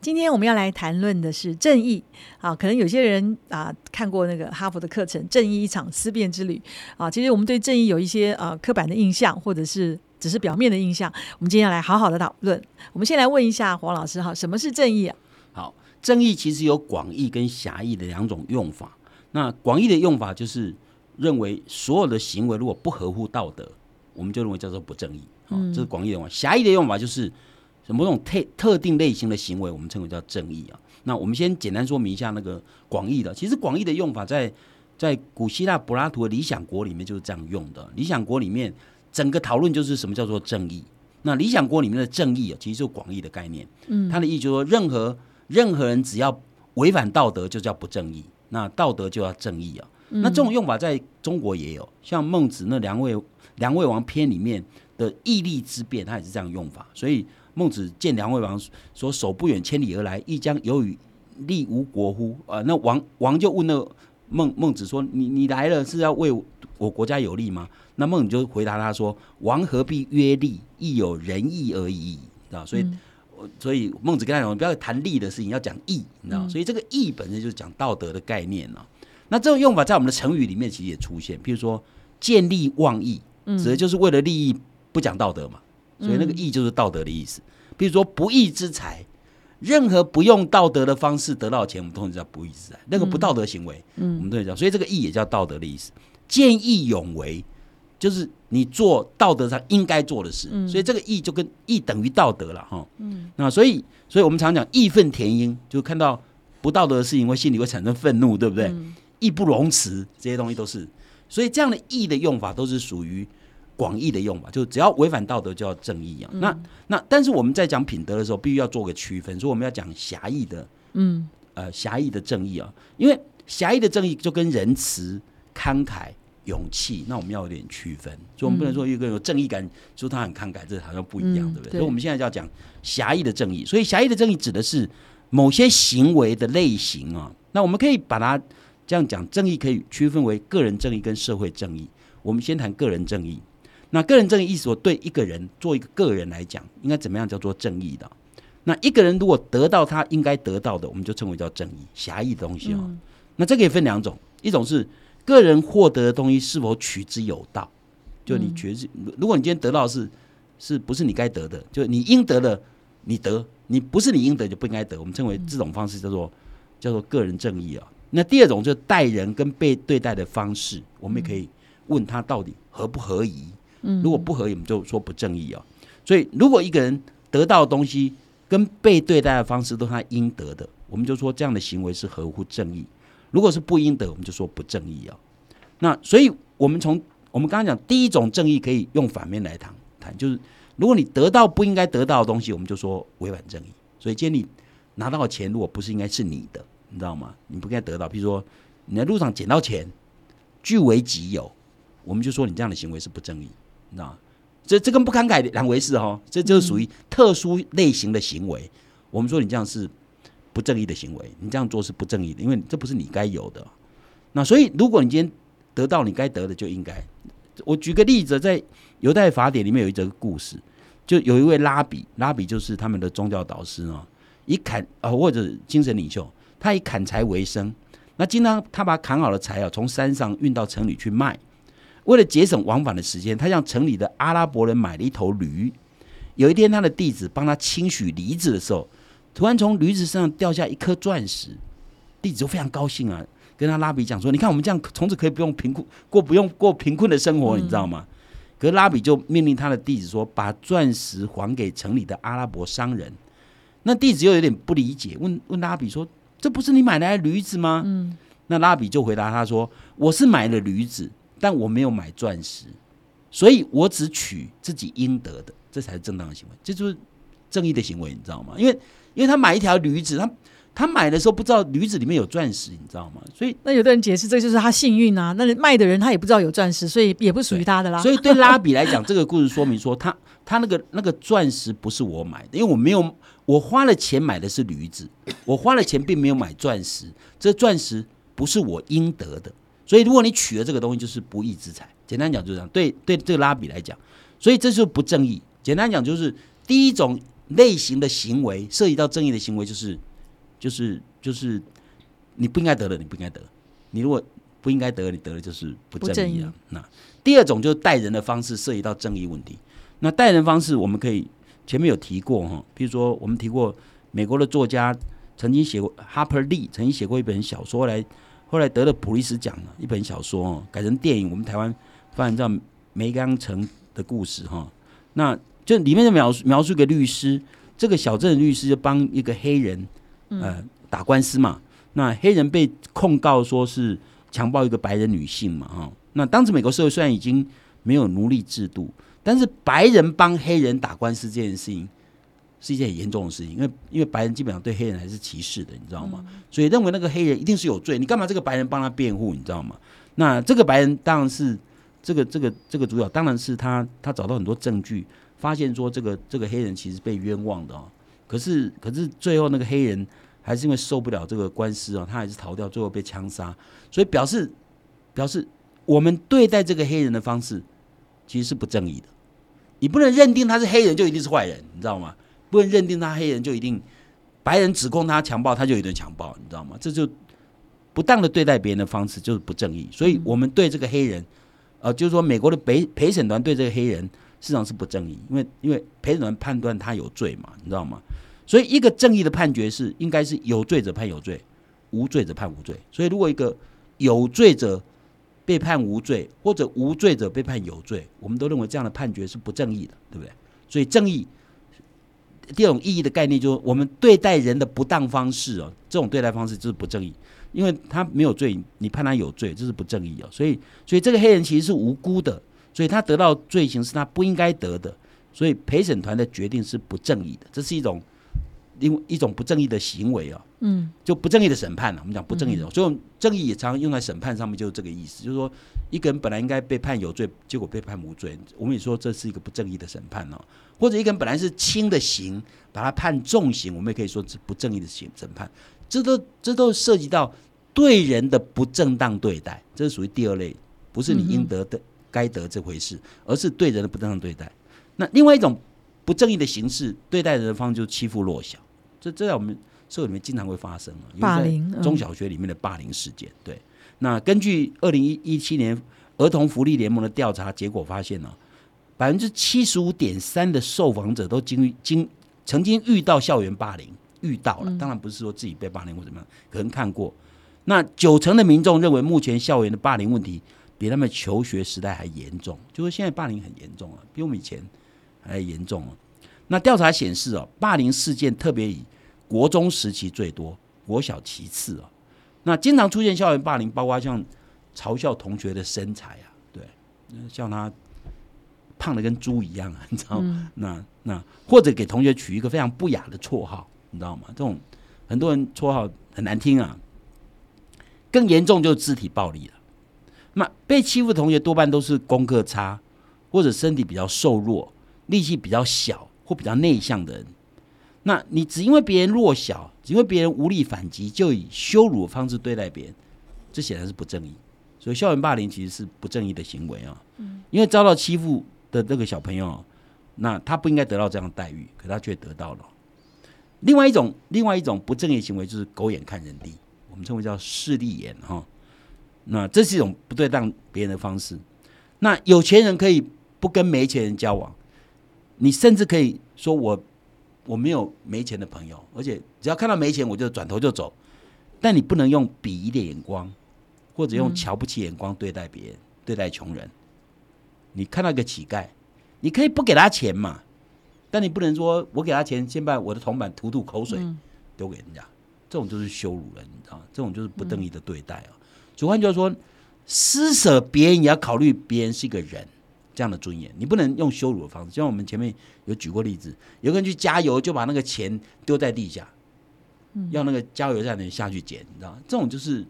今天我们要来谈论的是正义啊，可能有些人啊看过那个哈佛的课程《正义一场思辨之旅》啊，其实我们对正义有一些呃刻板的印象，或者是只是表面的印象。我们今天要来好好的讨论。我们先来问一下黄老师哈，什么是正义啊？好，正义其实有广义跟狭义的两种用法。那广义的用法就是认为所有的行为如果不合乎道德，我们就认为叫做不正义。嗯，这是广义的用法。狭义的用法就是。某种特特定类型的行为，我们称为叫正义啊。那我们先简单说明一下那个广义的。其实广义的用法，在在古希腊柏拉图的《理想国》里面就是这样用的。《理想国》里面整个讨论就是什么叫做正义。那《理想国》里面的正义啊，其实就广义的概念。嗯，他的意思就是说，任何任何人只要违反道德，就叫不正义。那道德就要正义啊。那这种用法在中国也有，像孟子那梁惠梁惠王篇里面的义利之辩，他也是这样用法。所以。孟子见梁惠王说：“手不远千里而来，亦将有与利无国乎？”啊，那王王就问那孟孟子说：“你你来了是要为我国家有利吗？”那孟子就回答他说：“王何必约利？亦有仁义而已。”知道？所以，所以孟子跟他讲：“不要谈利的事情，要讲义。”你知道？所以这个义本身就是讲道德的概念呢。那这种用法在我们的成语里面其实也出现，譬如说“见利忘义”，指的就是为了利益不讲道德嘛。所以那个义就是道德的意思。比如说不义之财，任何不用道德的方式得到钱，我们通常叫不义之财。那个不道德行为，嗯，我们都会讲。所以这个义也叫道德的意思。见义勇为，就是你做道德上应该做的事。所以这个义就跟义等于道德了哈。嗯，那所以，所以我们常讲义愤填膺，就看到不道德的事情，会心里会产生愤怒，对不对？义不容辞，这些东西都是。所以这样的义的用法，都是属于。广义的用法，就只要违反道德就要正义啊。那那但是我们在讲品德的时候，必须要做个区分，所以我们要讲狭义的，嗯，呃，狭义的正义啊。因为狭义的正义就跟仁慈、慷慨、勇气，那我们要有点区分。所以我们不能说一个人有正义感，说他很慷慨，这好像不一样，对不对？所以我们现在就要讲狭义的正义。所以狭义的正义指的是某些行为的类型啊。那我们可以把它这样讲，正义可以区分为个人正义跟社会正义。我们先谈个人正义。那个人正义意思说，对一个人做一个个人来讲，应该怎么样叫做正义的？那一个人如果得到他应该得到的，我们就称为叫正义。狭义的东西哦，那这个也分两种，一种是个人获得的东西是否取之有道，就你觉得，如果你今天得到是是不是你该得的，就你应得的你得，你不是你应得就不应该得，我们称为这种方式叫做叫做个人正义啊。那第二种就是待人跟被对待的方式，我们也可以问他到底合不合宜。如果不合理，我们就说不正义哦。所以，如果一个人得到的东西跟被对待的方式都是他应得的，我们就说这样的行为是合乎正义。如果是不应得，我们就说不正义哦。那所以，我们从我们刚刚讲第一种正义，可以用反面来谈谈，就是如果你得到不应该得到的东西，我们就说违反正义。所以，今天你拿到的钱，如果不是应该是你的，你知道吗？你不应该得到。比如说，你在路上捡到钱，据为己有，我们就说你这样的行为是不正义。那这这跟不慷慨两回事哈，这就是属于特殊类型的行为。我们说你这样是不正义的行为，你这样做是不正义的，因为这不是你该有的。那所以，如果你今天得到你该得的，就应该。我举个例子，在犹太法典里面有一则故事，就有一位拉比，拉比就是他们的宗教导师哦，以砍啊或者精神领袖，他以砍柴为生。那经常他把砍好的柴啊，从山上运到城里去卖。为了节省往返的时间，他向城里的阿拉伯人买了一头驴。有一天，他的弟子帮他清洗梨子的时候，突然从驴子身上掉下一颗钻石。弟子就非常高兴啊，跟他拉比讲说：“你看，我们这样从此可以不用贫困过，不用过贫困的生活，你知道吗？”可是拉比就命令他的弟子说：“把钻石还给城里的阿拉伯商人。”那弟子又有点不理解，问问拉比说：“这不是你买来的驴子吗？”嗯，那拉比就回答他说：“我是买了驴子。”但我没有买钻石，所以我只取自己应得的，这才是正当的行为，这就是正义的行为，你知道吗？因为因为他买一条驴子，他他买的时候不知道驴子里面有钻石，你知道吗？所以那有的人解释这就是他幸运啊，那卖的人他也不知道有钻石，所以也不属于他的啦。所以对拉比来讲，这个故事说明说，他他那个那个钻石不是我买的，因为我没有我花了钱买的是驴子，我花了钱并没有买钻石，这钻石不是我应得的。所以，如果你取了这个东西，就是不义之财。简单讲就是这样。对对，这个拉比来讲，所以这就不正义。简单讲就是，第一种类型的行为，涉及到正义的行为，就是就是就是你不应该得的，你不应该得。你如果不应该得，你得了就是不正义了。那第二种就是待人的方式涉及到正义问题。那待人方式，我们可以前面有提过哈，比如说我们提过美国的作家曾经写过 Harper Lee 曾经写过一本小说来，后来得了普利斯奖的一本小说哦，改成电影，我们台湾翻译叫《梅冈城的故事》哈。那就里面就描述描述一个律师，这个小镇的律师就帮一个黑人呃打官司嘛。那黑人被控告说是强暴一个白人女性嘛哈。那当时美国社会虽然已经没有奴隶制度，但是白人帮黑人打官司这件事情是一件很严重的事情，因为因为白人基本上对黑人还是歧视的，你知道吗？所以认为那个黑人一定是有罪，你干嘛这个白人帮他辩护？你知道吗？那这个白人当然是这个这个这个主角，当然是他他找到很多证据。发现说这个这个黑人其实被冤枉的哦，可是可是最后那个黑人还是因为受不了这个官司哦，他还是逃掉，最后被枪杀。所以表示表示我们对待这个黑人的方式其实是不正义的。你不能认定他是黑人就一定是坏人，你知道吗？不能认定他黑人就一定白人指控他强暴他就一定强暴，你知道吗？这就不当的对待别人的方式就是不正义。所以我们对这个黑人，呃，就是说美国的陪陪审团对这个黑人。事实上是不正义，因为因为陪审团判断他有罪嘛，你知道吗？所以一个正义的判决是应该是有罪者判有罪，无罪者判无罪。所以如果一个有罪者被判无罪，或者无罪者被判有罪，我们都认为这样的判决是不正义的，对不对？所以正义第二种意义的概念就是我们对待人的不当方式哦，这种对待方式就是不正义，因为他没有罪，你判他有罪，这是不正义哦。所以所以这个黑人其实是无辜的。所以他得到罪行是他不应该得的，所以陪审团的决定是不正义的，这是一种因一种不正义的行为啊，嗯，就不正义的审判了。我们讲不正义的，所以正义也常用在审判上面，就是这个意思，就是说一个人本来应该被判有罪，结果被判无罪，我们也说这是一个不正义的审判哦。或者一个人本来是轻的刑，把他判重刑，我们也可以说是不正义的刑审判。这都这都涉及到对人的不正当对待，这是属于第二类，不是你应得的。该得这回事，而是对人的不正当对待。那另外一种不正义的形式，对待人的方就欺负弱小。这这在我们社会里面经常会发生啊，霸凌中小学里面的霸凌事件。对，那根据二零一一七年儿童福利联盟的调查结果发现呢，百分之七十五点三的受访者都经经曾经遇到校园霸凌，遇到了，当然不是说自己被霸凌或怎么样，可能看过。那九成的民众认为，目前校园的霸凌问题。比他们求学时代还严重，就是现在霸凌很严重了，比我们以前还严重了。那调查显示哦，霸凌事件特别以国中时期最多，国小其次哦。那经常出现校园霸凌，包括像嘲笑同学的身材啊，对，像他胖的跟猪一样啊，你知道吗？那那或者给同学取一个非常不雅的绰号，你知道吗？这种很多人绰号很难听啊。更严重就是肢体暴力了。那被欺负的同学多半都是功课差，或者身体比较瘦弱、力气比较小或比较内向的人。那你只因为别人弱小，只因为别人无力反击，就以羞辱的方式对待别人，这显然是不正义。所以校园霸凌其实是不正义的行为啊。嗯。因为遭到欺负的那个小朋友，那他不应该得到这样的待遇，可他却得到了。另外一种，另外一种不正义行为就是狗眼看人低，我们称为叫势利眼哈。那这是一种不对当别人的方式。那有钱人可以不跟没钱人交往，你甚至可以说我我没有没钱的朋友，而且只要看到没钱我就转头就走。但你不能用鄙夷的眼光，或者用瞧不起眼光对待别人，对待穷人。你看到一个乞丐，你可以不给他钱嘛，但你不能说我给他钱，先把我的铜板吐吐口水丢给人家，这种就是羞辱人，你知道这种就是不正义的对待啊。主观就是说，施舍别人也要考虑别人是一个人这样的尊严，你不能用羞辱的方式。就像我们前面有举过例子，有个人去加油就把那个钱丢在地下，要那个加油站的人下去捡，你知道吗？这种就是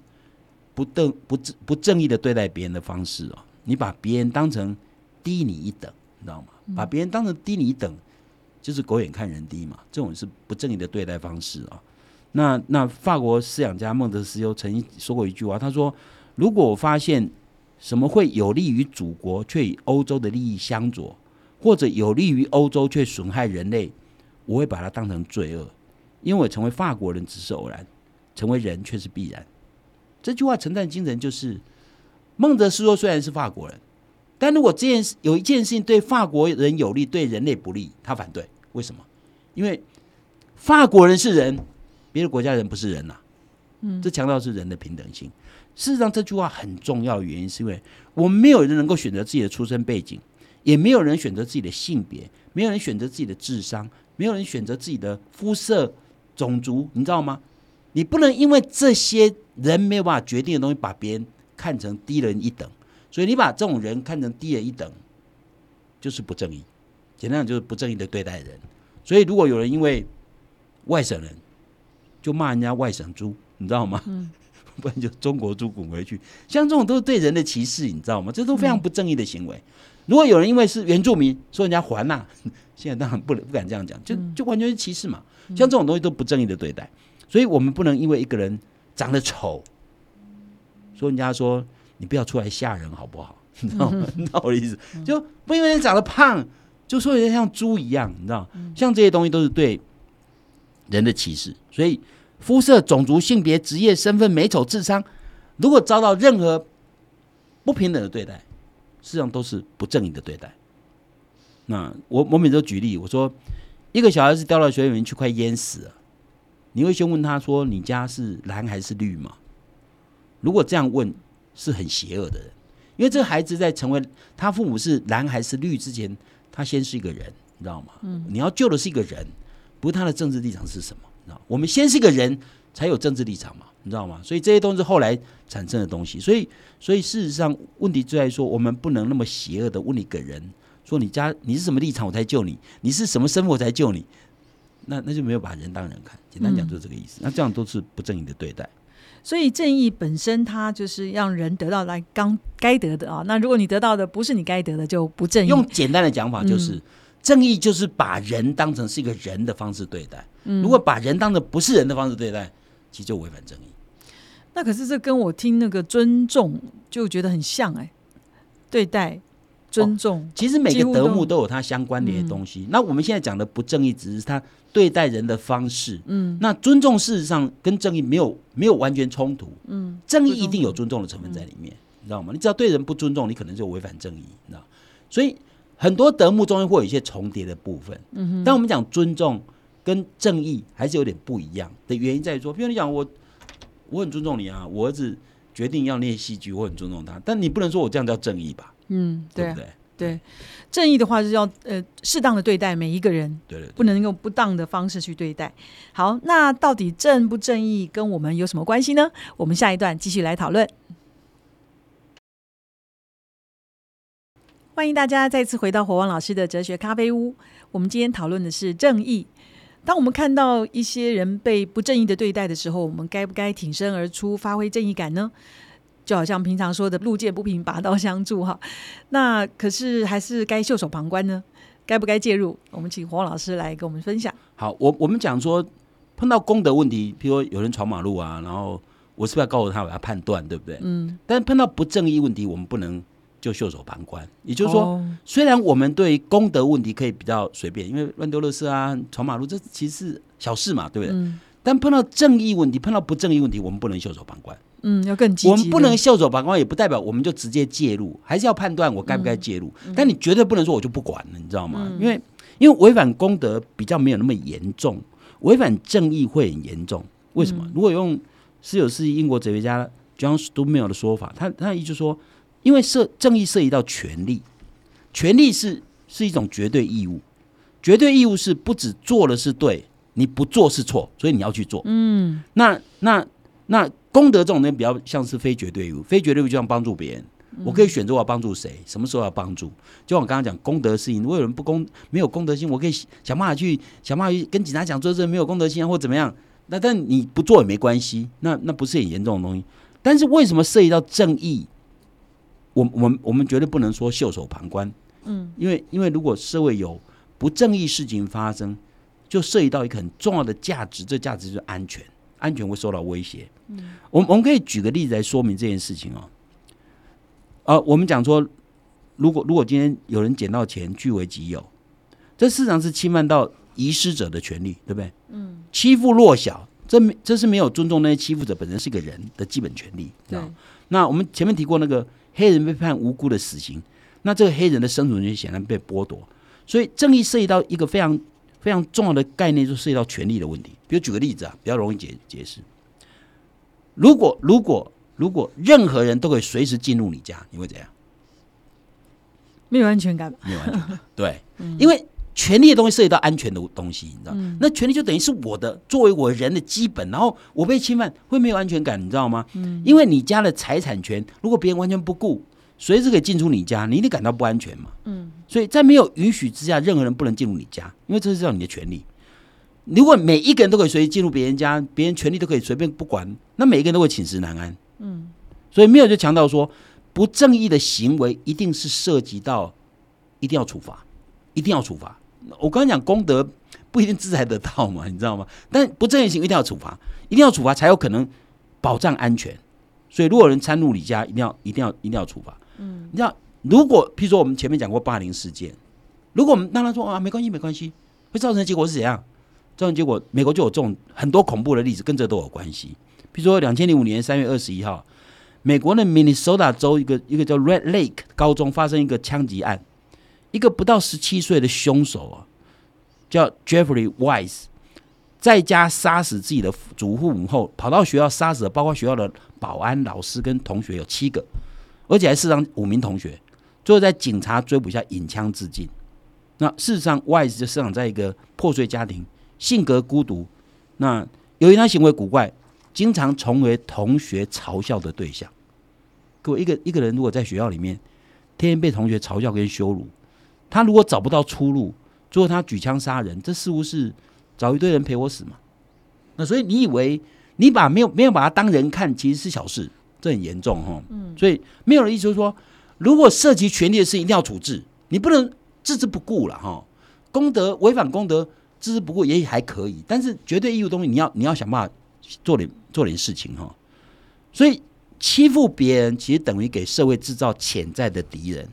不正不正不正义的对待别人的方式哦。你把别人当成低你一等，你知道吗？把别人当成低你一等，就是狗眼看人低嘛。这种是不正义的对待方式啊。那那法国思想家孟德斯鸠曾经说过一句话，他说：“如果我发现什么会有利于祖国却与欧洲的利益相左，或者有利于欧洲却损害人类，我会把它当成罪恶，因为我成为法国人只是偶然，成为人却是必然。这句话承担精神就是孟德斯说，虽然是法国人，但如果这件事有一件事情对法国人有利，对人类不利，他反对。为什么？因为法国人是人，别的国家人不是人呐。嗯，这强调是人的平等性。事实上，这句话很重要的原因是因为我们没有人能够选择自己的出生背景，也没有人选择自己的性别，没有人选择自己的智商，没有人选择自己的肤色、种族，你知道吗？你不能因为这些人没有办法决定的东西，把别人看成低人一等。所以你把这种人看成低人一等，就是不正义。简单讲，就是不正义的对待人。所以如果有人因为外省人就骂人家外省猪，你知道吗？不然就中国猪滚回去，像这种都是对人的歧视，你知道吗？这都非常不正义的行为。如果有人因为是原住民说人家还呐，现在当然不能不敢这样讲，就就完全是歧视嘛。像这种东西都不正义的对待，所以我们不能因为一个人长得丑，说人家说你不要出来吓人好不好？你知道吗？你知道我的意思？就不因为人长得胖，就说人家像猪一样，你知道？像这些东西都是对人的歧视，所以。肤色、种族、性别、职业、身份、美丑、智商，如果遭到任何不平等的对待，实际上都是不正义的对待。那我我每次都举例，我说一个小孩子掉到水里面去，快淹死了，你会先问他说：“你家是蓝还是绿吗？”如果这样问，是很邪恶的人，因为这个孩子在成为他父母是蓝还是绿之前，他先是一个人，你知道吗？嗯，你要救的是一个人，不是他的政治立场是什么。我们先是个人，才有政治立场嘛，你知道吗？所以这些都是后来产生的东西。所以，所以事实上，问题就在说，我们不能那么邪恶的问你个人，说你家你是什么立场，我才救你；你是什么身份，我才救你。那那就没有把人当人看。简单讲就是这个意思。那这样都是不正义的对待。所以正义本身，它就是让人得到来刚该得的啊。那如果你得到的不是你该得的，就不正义。用简单的讲法就是。正义就是把人当成是一个人的方式对待。如果把人当成不是人的方式对待，其实就违反正义。那可是这跟我听那个尊重就觉得很像哎，对待尊重，其实每个德目都有它相关联的东西。那我们现在讲的不正义，只是他对待人的方式。嗯，那尊重事实上跟正义没有没有完全冲突。嗯，正义一定有尊重的成分在里面，你知道吗？你只要对人不尊重，你可能就违反正义，你知道？所以。很多德目中间会有一些重叠的部分，嗯但我们讲尊重跟正义还是有点不一样的原因在于说，比如你讲我我很尊重你啊，我儿子决定要念戏剧，我很尊重他，但你不能说我这样叫正义吧？嗯，对不对？对，正义的话是要呃适当的对待每一个人，对对，不能用不当的方式去对待。好，那到底正不正义跟我们有什么关系呢？我们下一段继续来讨论。欢迎大家再次回到火旺老师的哲学咖啡屋。我们今天讨论的是正义。当我们看到一些人被不正义的对待的时候，我们该不该挺身而出，发挥正义感呢？就好像平常说的“路见不平，拔刀相助”哈。那可是还是该袖手旁观呢？该不该介入？我们请火旺老师来跟我们分享。好，我我们讲说碰到公德问题，譬如说有人闯马路啊，然后我是不是要告诉他，我要判断，对不对？嗯。但是碰到不正义问题，我们不能。就袖手旁观，也就是说，虽然我们对功德问题可以比较随便，因为乱丢垃圾啊、闯马路，这其实是小事嘛，对不对？但碰到正义问题、碰到不正义问题，我们不能袖手旁观。嗯，要更积极。我们不能袖手旁观，也不代表我们就直接介入，还是要判断我该不该介入。但你绝对不能说我就不管了，你知道吗？因为因为违反公德比较没有那么严重，违反正义会很严重。为什么？如果用十九世纪英国哲学家 John Stuart 的说法，他他的意思说。因为涉正义涉及到权利，权利是是一种绝对义务，绝对义务是不止做了是对，你不做是错，所以你要去做。嗯，那那那功德这种东西比较像是非绝对义务，非绝对义务就像帮助别人，我可以选择我要帮助谁，什么时候要帮助。就像我刚刚讲功德事情，如果有人不公没有功德心，我可以想办法去想办法去跟警察讲，说这没有功德心或怎么样。那但你不做也没关系，那那不是很严重的东西。但是为什么涉及到正义？我我们我们绝对不能说袖手旁观，嗯，因为因为如果社会有不正义事情发生，就涉及到一个很重要的价值，这价值就是安全，安全会受到威胁。嗯，我们我们可以举个例子来说明这件事情哦。呃，我们讲说，如果如果今天有人捡到钱据为己有，这市场是侵犯到遗失者的权利，对不对？嗯，欺负弱小，这这是没有尊重那些欺负者本身是个人的基本权利。对，那我们前面提过那个黑人被判无辜的死刑，那这个黑人的生存权显然被剥夺，所以正义涉及到一个非常非常重要的概念，就涉及到权利的问题。比如举个例子啊，比较容易解解释。如果如果如果任何人都可以随时进入你家，你会怎样？没有安全感，没有安全感。对，因为权利的东西涉及到安全的东西，你知道？那权利就等于是我的，作为我人的基本。然后我被侵犯，会没有安全感，你知道吗？嗯，因为你家的财产权，如果别人完全不顾，随时可以进出你家，你一定感到不安全嘛。嗯，所以在没有允许之下，任何人不能进入你家，因为这是叫你的权利。如果每一个人都可以随意进入别人家，别人权利都可以随便不管，那每一个人都会寝食难安。嗯，所以没有就强调说。不正义的行为一定是涉及到，一定要处罚，一定要处罚。我刚刚讲功德不一定制裁得到嘛，你知道吗？但不正义行为一定要处罚，一定要处罚才有可能保障安全。所以如果有人参入你家，一定要一定要一定要处罚。嗯，你知道，如果譬如说我们前面讲过霸凌事件，如果我们当他说啊没关系没关系，会造成的结果是怎样？造成结果，美国就有这种很多恐怖的例子，跟这都有关系。譬如说两千零五年三月二十一号。美国的明尼苏达州一个一个叫 Red Lake 高中发生一个枪击案，一个不到十七岁的凶手啊，叫 Jeffrey Wise，在家杀死自己的祖父母后，跑到学校杀死了包括学校的保安、老师跟同学有七个，而且还刺伤五名同学，最后在警察追捕下引枪自尽。那事实上，Wise 就生长在一个破碎家庭，性格孤独。那由于他行为古怪。经常成为同学嘲笑的对象。各位，一个一个人如果在学校里面天天被同学嘲笑跟羞辱，他如果找不到出路，最后他举枪杀人，这似乎是找一堆人陪我死嘛？那所以你以为你把没有没有把他当人看，其实是小事，这很严重哈。嗯。所以没有人意思就是说，如果涉及权利的事，一定要处置，你不能置之不顾了哈。功德违反功德，置之不顾也许还可以，但是绝对义务东西，你要你要想办法做点。做点事情哈，所以欺负别人其实等于给社会制造潜在的敌人。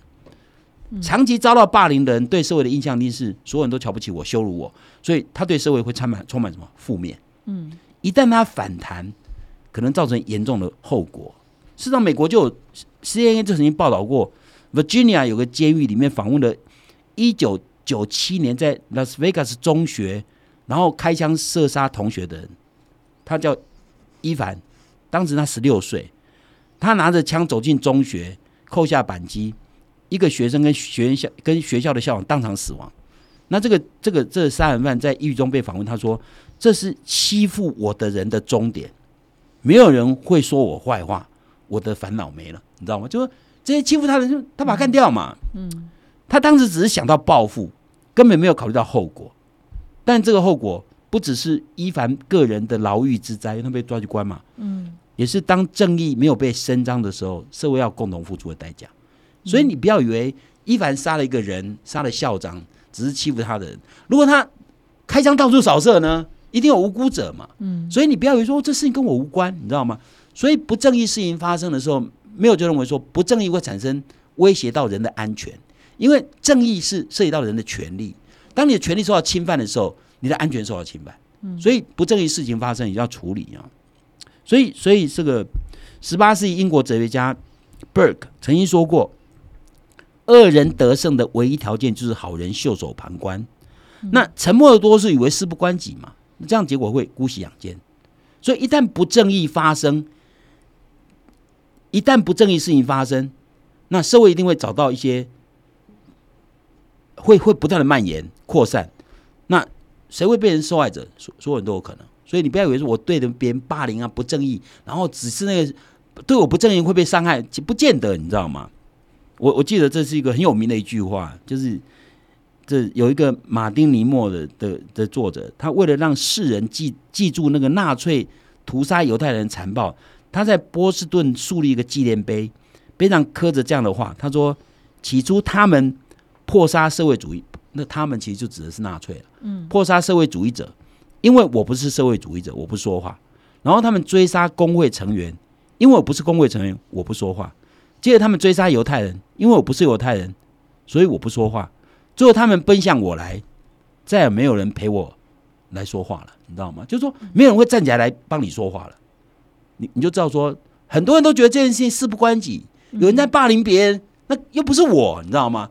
长期遭到霸凌的人对社会的印象力是所有人都瞧不起我、羞辱我，所以他对社会会充满充满什么负面。嗯，一旦他反弹，可能造成严重的后果。事实上，美国就有 CNN 就曾经报道过，Virginia 有个监狱里面访问了一九九七年在 Las Vegas 中学然后开枪射杀同学的人，他叫。伊凡，当时他十六岁，他拿着枪走进中学，扣下扳机，一个学生跟学院校跟学校的校长当场死亡。那这个这个这杀人犯在狱中被访问，他说：“这是欺负我的人的终点，没有人会说我坏话，我的烦恼没了，你知道吗？就说这些欺负他的人，他把他干掉嘛。嗯，他当时只是想到报复，根本没有考虑到后果，但这个后果。”不只是伊凡个人的牢狱之灾，因为他被抓去关嘛，嗯，也是当正义没有被伸张的时候，社会要共同付出的代价。所以你不要以为伊凡杀了一个人，杀了校长，只是欺负他的人。如果他开枪到处扫射呢，一定有无辜者嘛，嗯。所以你不要以为说这事情跟我无关，你知道吗？所以不正义事情发生的时候，没有就认为说不正义会产生威胁到人的安全，因为正义是涉及到人的权利。当你的权利受到侵犯的时候。你的安全受到侵犯，嗯所以不正义事情发生，也要处理啊。所以，所以这个十八世纪英国哲学家 Burke 曾经说过：“恶人得胜的唯一条件就是好人袖手旁观。”那沉默的多数以为事不关己嘛，这样结果会姑息养奸。所以，一旦不正义发生，一旦不正义事情发生，那社会一定会找到一些会会不断的蔓延扩散。那谁会变成受害者？所所有人都有可能，所以你不要以为说我对着别人霸凌啊、不正义，然后只是那个对我不正义会被伤害，不见得，你知道吗？我我记得这是一个很有名的一句话，就是这有一个马丁尼莫的的的作者，他为了让世人记记住那个纳粹屠杀犹太人残暴，他在波士顿树立一个纪念碑，碑上刻着这样的话，他说：起初他们破杀社会主义。那他们其实就指的是纳粹了，嗯，破杀社会主义者，因为我不是社会主义者，我不说话。然后他们追杀工会成员，因为我不是工会成员，我不说话。接着他们追杀犹太人，因为我不是犹太人，所以我不说话。最后他们奔向我来，再也没有人陪我来说话了，你知道吗？就是说，没有人会站起来来帮你说话了。你你就知道说，很多人都觉得这件事情事不关己，有人在霸凌别人，那又不是我，你知道吗？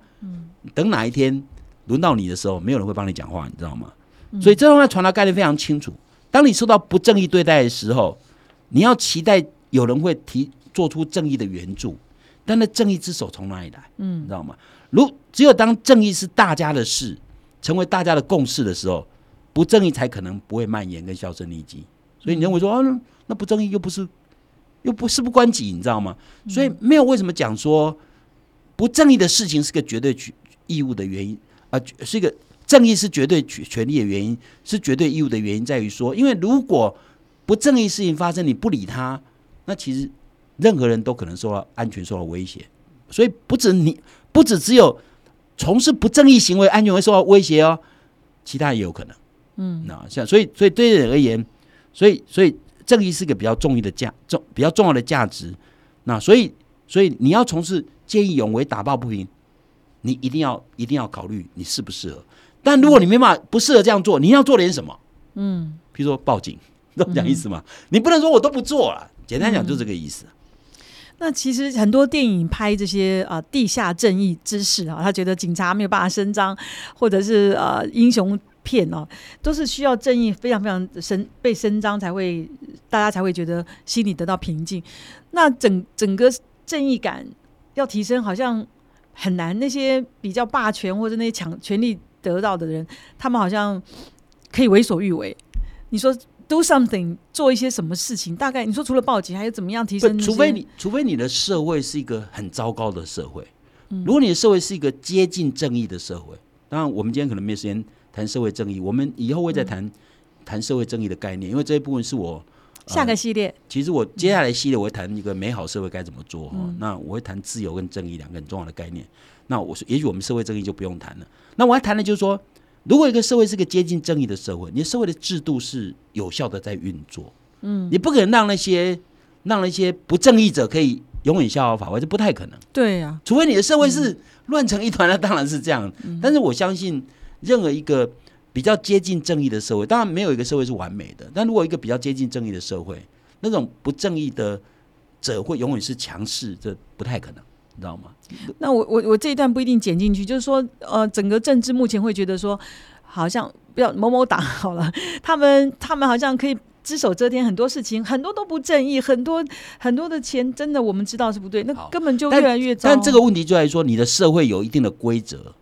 等哪一天轮到你的时候，没有人会帮你讲话，你知道吗？所以这段话传达概念非常清楚。当你受到不正义对待的时候，你要期待有人会提做出正义的援助，但那正义之手从哪里来？嗯，你知道吗？如只有当正义是大家的事，成为大家的共识的时候，不正义才可能不会蔓延跟销声匿迹。所以你认为说啊，那不正义又不是又不事不关己，你知道吗？所以没有为什么讲说不正义的事情是个绝对义务的原因啊，是一个。正义是绝对权权利的原因，是绝对义务的原因，在于说，因为如果不正义事情发生，你不理他，那其实任何人都可能受到安全受到威胁。所以不止你，不止只有从事不正义行为，安全会受到威胁哦，其他也有可能。嗯，那像所以，所以对人而言，所以所以正义是个比较重要的价重比较重要的价值。那所以所以你要从事见义勇为、打抱不平，你一定要一定要考虑你适不适合。但如果你没办法不适合这样做，你要做点什么？嗯，比如说报警，懂讲意思吗？你不能说我都不做了。简单讲就这个意思。那其实很多电影拍这些啊地下正义之事啊，他觉得警察没有办法伸张，或者是呃英雄片哦，都是需要正义非常非常伸被伸张才会大家才会觉得心里得到平静。那整整个正义感要提升，好像很难。那些比较霸权或者那些抢权力。得到的人，他们好像可以为所欲为。你说 do something 做一些什么事情？大概你说除了报警，还有怎么样提升？除非你，除非你的社会是一个很糟糕的社会。如果你的社会是一个接近正义的社会，当然我们今天可能没时间谈社会正义，我们以后会再谈谈社会正义的概念，因为这一部分是我下个系列。其实我接下来系列我会谈一个美好社会该怎么做哈。那我会谈自由跟正义两个很重要的概念。那我说，也许我们社会正义就不用谈了。那我要谈的就是说，如果一个社会是个接近正义的社会，你的社会的制度是有效的在运作，嗯，你不可能让那些让那些不正义者可以永远逍遥法外，这不太可能。对呀，除非你的社会是乱成一团，那当然是这样。但是我相信，任何一个比较接近正义的社会，当然没有一个社会是完美的。但如果一个比较接近正义的社会，那种不正义的者会永远是强势，这不太可能。你知道吗？那我我我这一段不一定剪进去，就是说，呃，整个政治目前会觉得说，好像不要某某党好了，他们他们好像可以只手遮天，很多事情很多都不正义，很多很多的钱真的我们知道是不对，那根本就越来越糟。但这个问题就在于说，你的社会有一定的规则，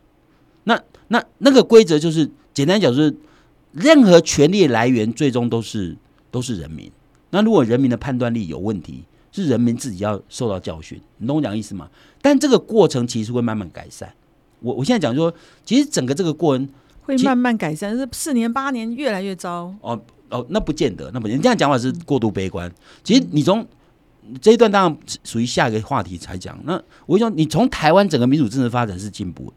那那那个规则就是简单讲，就是任何权力来源最终都是都是人民。那如果人民的判断力有问题，是人民自己要受到教训，你懂我讲意思吗？但这个过程其实会慢慢改善。我我现在讲说，其实整个这个过程会慢慢改善，是四年八年越来越糟。哦哦，那不见得，那不见这样讲法是过度悲观。其实你从这一段当然属于下一个话题才讲。那我说，你从台湾整个民主政治发展是进步的，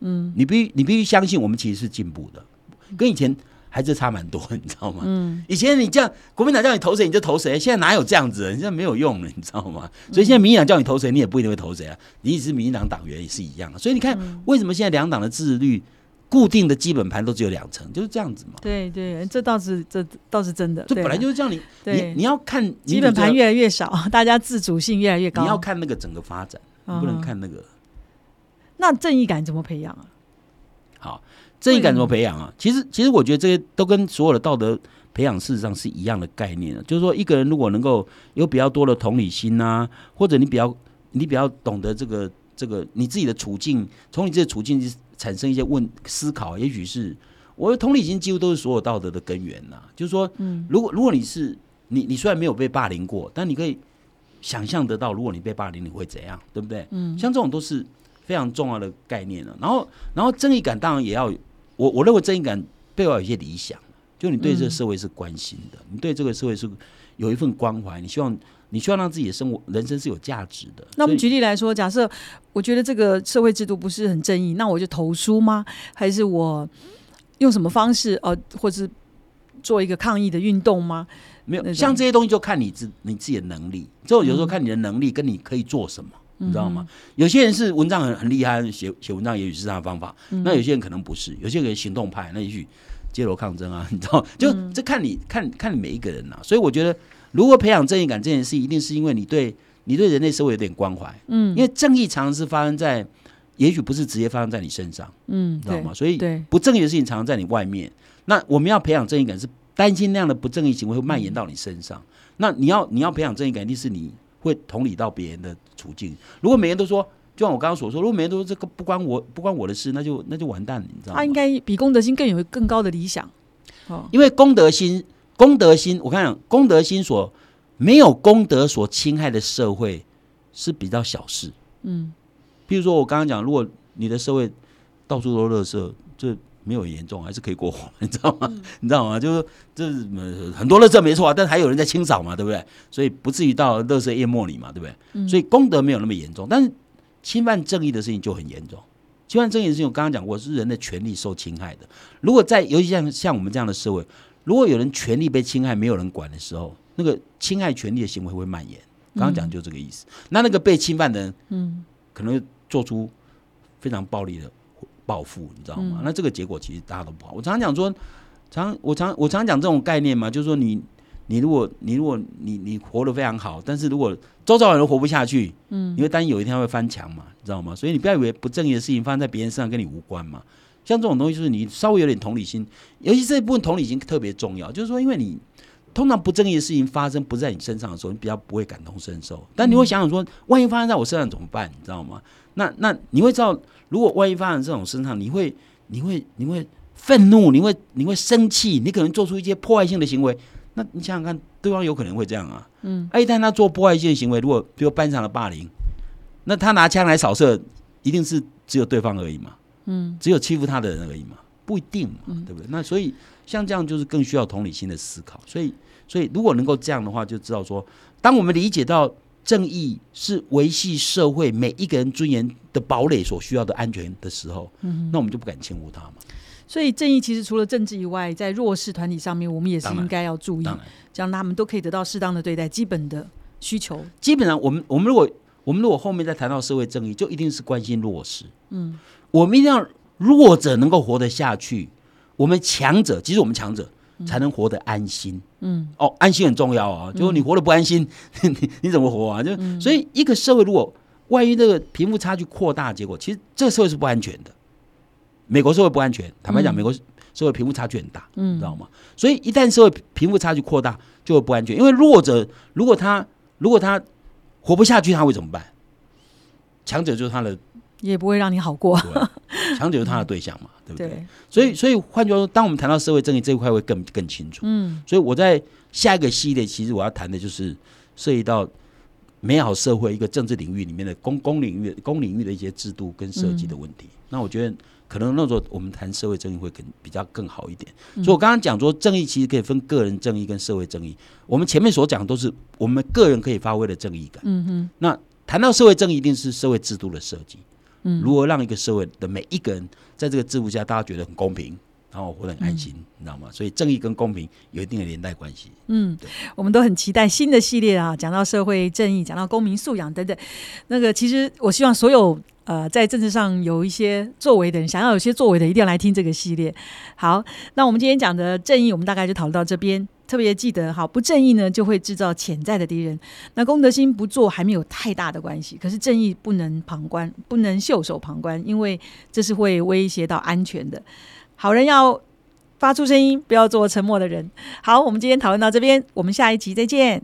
嗯，你必须你必须相信我们其实是进步的，跟以前。还是差蛮多，你知道吗？嗯，以前你这样，国民党叫你投谁你就投谁，现在哪有这样子？现在没有用了，你知道吗？所以现在民进党叫你投谁，你也不一定会投谁啊。你只是民进党党员也是一样。所以你看，为什么现在两党的支持率固定的基本盘都只有两成，就是这样子嘛？对对，这倒是这倒是真的。这本来就是这样，你你你要看基本盘越来越少，大家自主性越来越高。你要看那个整个发展，不能看那个。那正义感怎么培养啊？好。正义感怎么培养啊？其实，其实我觉得这些都跟所有的道德培养事实上是一样的概念就是说，一个人如果能够有比较多的同理心啊，或者你比较你比较懂得这个这个你自己的处境，从你自己的处境产生一些问思考，也许是我的同理心几乎都是所有道德的根源呐。就是说，嗯，如果如果你是你你虽然没有被霸凌过，但你可以想象得到，如果你被霸凌，你会怎样，对不对？嗯，像这种都是非常重要的概念了。然后，然后正义感当然也要。我我认为正义感背后有一些理想，就你对这个社会是关心的，你对这个社会是有一份关怀，你希望你希望让自己的生活人生是有价值的。那我们举例来说，假设我觉得这个社会制度不是很正义，那我就投书吗？还是我用什么方式呃，或是做一个抗议的运动吗？没有，像这些东西就看你自你自己的能力。之后有时候看你的能力跟你可以做什么。你知道吗？有些人是文章很很厉害，写写文章也许是他的方法，那有些人可能不是，有些人行动派，那也许街头抗争啊，你知道，就这看你看看你每一个人呐。所以我觉得，如果培养正义感这件事，一定是因为你对你对人类社会有点关怀，嗯，因为正义常常是发生在，也许不是直接发生在你身上，嗯，知道吗？所以不正义的事情常常在你外面。那我们要培养正义感，是担心那样的不正义行为会蔓延到你身上。那你要你要培养正义感，一定是你会同理到别人的处境。如果每人都说，就像我刚刚所说，如果每人都说这个不关我不关我的事，那就那就完蛋了，你知道吗？他应该比公德心更有更高的理想。哦，因为公德心，公德心，我看公德心所没有公德所侵害的社会是比较小事。嗯，譬如说我刚刚讲，如果你的社会到处都是垃圾，这。没有严重，还是可以过活，你知道吗？你知道吗？就是这很多垃圾没错啊，但还有人在清扫嘛，对不对？所以不至于到垃圾淹没你嘛，对不对？所以功德没有那么严重，但是侵犯正义的事情就很严重。侵犯正义的事情，我刚刚讲过，是人的权利受侵害的。如果在尤其像像我们这样的社会，如果有人权利被侵害，没有人管的时候，那个侵害权利的行为会蔓延。刚刚讲就这个意思。那那个被侵犯的人，嗯，可能做出非常暴力的。报复，你知道吗？那这个结果其实大家都不好。我常常讲说，常我常我常讲这种概念嘛，就是说你你如果你如果你你活得非常好，但是如果周遭人都活不下去，嗯，你会担心有一天会翻墙嘛，你知道吗？所以你不要以为不正义的事情发生在别人身上跟你无关嘛。像这种东西，就是你稍微有点同理心，尤其这一部分同理心特别重要。就是说，因为你通常不正义的事情发生不在你身上的时候，你比较不会感同身受。但你会想想说，万一发生在我身上怎么办？你知道吗？那那你会知道。如果万一发生这种身上，你会你会你会愤怒，你会你会生气，你可能做出一些破坏性的行为。那你想想看，对方有可能会这样啊。嗯。一旦他做破坏性的行为，如果比如班上的霸凌，那他拿枪来扫射，一定是只有对方而已嘛。嗯。只有欺负他的人而已嘛，不一定嘛，对不对？那所以像这样就是更需要同理心的思考。所以所以如果能够这样的话，就知道说，当我们理解到。正义是维系社会每一个人尊严的堡垒所需要的安全的时候，嗯那我们就不敢轻忽它嘛。所以正义其实除了政治以外，在弱势团体上面，我们也是应该要注意，这样他们都可以得到适当的对待，基本的需求。基本上，我们我们如果我们如果后面再谈到社会正义，就一定是关心弱势。嗯，我们一定要弱者能够活得下去，我们强者，其实我们强者。才能活得安心。嗯，哦，安心很重要啊。就是你活得不安心，你你怎么活啊？就所以一个社会如果万一这个贫富差距扩大，结果其实这个社会是不安全的。美国社会不安全，坦白讲，美国社会贫富差距很大，嗯，知道吗？所以一旦社会贫富差距扩大，就会不安全。因为弱者如果他如果他活不下去，他会怎么办？强者就是他的。也不会让你好过，强者是他的对象嘛，对不对？所以，所以换句话说，当我们谈到社会正义这一块，会更更清楚。嗯，所以我在下一个系列，其实我要谈的就是涉及到美好社会一个政治领域里面的公公领域、公领域的一些制度跟设计的问题。那我觉得可能那时候我们谈社会正义会更比较更好一点。所以我刚刚讲说，正义其实可以分个人正义跟社会正义。我们前面所讲都是我们个人可以发挥的正义感。嗯哼，那谈到社会正义，一定是社会制度的设计。嗯如何让一个社会的每一个人在这个制度下，大家觉得很公平，然后活得很安心，你知道吗？所以正义跟公平有一定的连带关系。嗯，我们都很期待新的系列啊，讲到社会正义，讲到公民素养等等。那个其实我希望所有呃在政治上有一些作为的人，想要有些作为的，一定要来听这个系列。好，那我们今天讲的正义，我们大概就讨论到这边。特别记得，哈不正义呢，就会制造潜在的敌人。那公德心不做，还没有太大的关系。可是正义不能旁观，不能袖手旁观，因为这是会威胁到安全的。好人要发出声音，不要做沉默的人。好，我们今天讨论到这边，我们下一集再见。